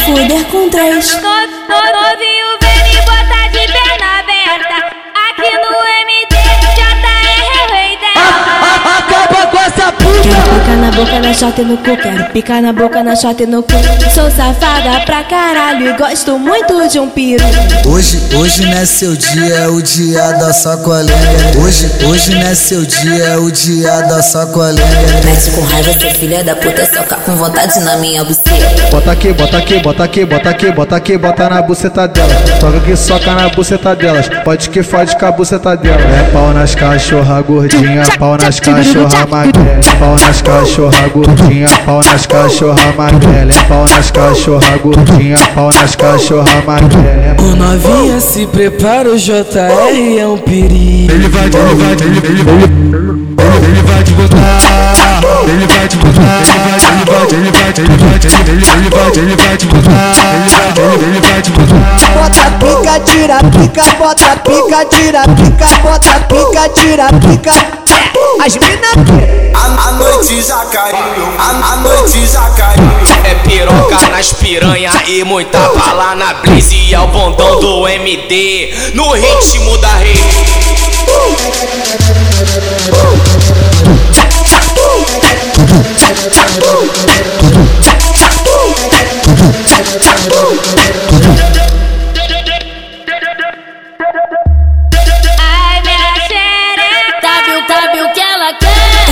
fuder com três. Novinho boca, na chota e no cu. Quero picar na boca, na chota e no cu. Sou safada pra caralho e gosto muito de um piru. Hoje, hoje não é seu dia, é o dia da sacolinha. Hoje, hoje não é seu dia, é o dia da sacolinha. Mete com raiva, seu filho da puta, soca com vontade na minha buceta. Bota aqui, bota aqui, bota aqui, bota aqui, bota aqui, bota na buceta delas. Toca que soca na buceta delas. Pode que fode com a buceta dela. É pau nas cachorra gordinha, pau nas cachorra magrela. É pau nas cachorra gordinha, pau nas cachorra magrela. É pau nas cachorra gordinha, pau nas cachorra magrela. Ô novinha, se prepara, o JR é um perigo. Ele vai, ele vai, ele, ele, ele, ele vai te botar. Ele vai te botar. Ele vai, ele vai, ele vai, ele vai, ele, ele vai, ele vai te botar. Ele vai, ele, ele vai te botar. Bota pica, tira pica, bota pica, tira pica, bota pica, tira pica. As mina noite já caiu, a, a noite já caiu. É piroca nas piranha e muita bala na blitz E é o bondão do MD no ritmo da rede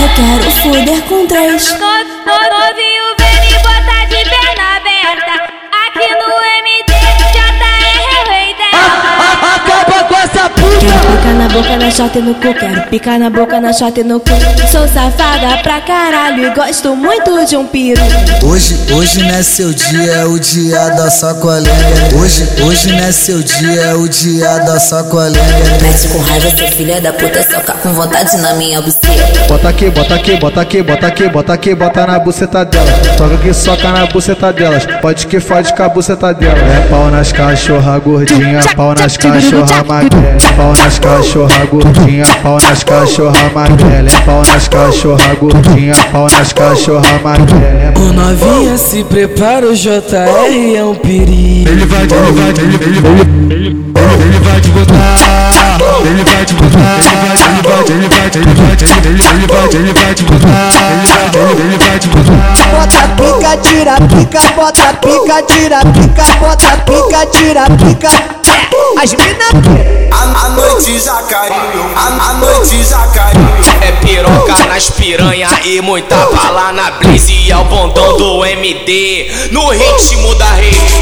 Eu quero fuder com três. Boca, na chota e no cu. Quero picar na boca, na chota e no cu. Sou safada pra caralho e gosto muito de um piru. Hoje, hoje não é seu dia, é o dia da sacolinha. Hoje, hoje não é seu dia, é o dia da sacolinha. Mete com raiva, seu filho da puta, soca com vontade na minha buceta. Bota aqui, bota aqui, bota aqui, bota aqui, bota aqui, bota na buceta delas. Toca que soca na buceta delas. Pode que fode com a buceta dela. É pau nas cachorra gordinha, pau nas cachorra magrela. É pau nas cachorra gordinha, pau nas cachorra magrela. É pau nas cachorra gordinha, pau nas cachorra magrela. Ô novinha, se prepara, o JR é um perigo. Ele vai, ele vai, ele, ele, ele, ele vai te botar. Ele vai te botar. Ele vai, ele vai, ele vai, ele, ele, ele vai, ele vai te botar. Ele vai, ele, ele vai te botar. Bota pica, tira pica, bota pica, tira pica, bota pica, tira pica. As mina A, a noite já caiu, a, a noite já caiu. É piroca nas piranha e muita bala na blitz E é o bondão do MD no ritmo da rede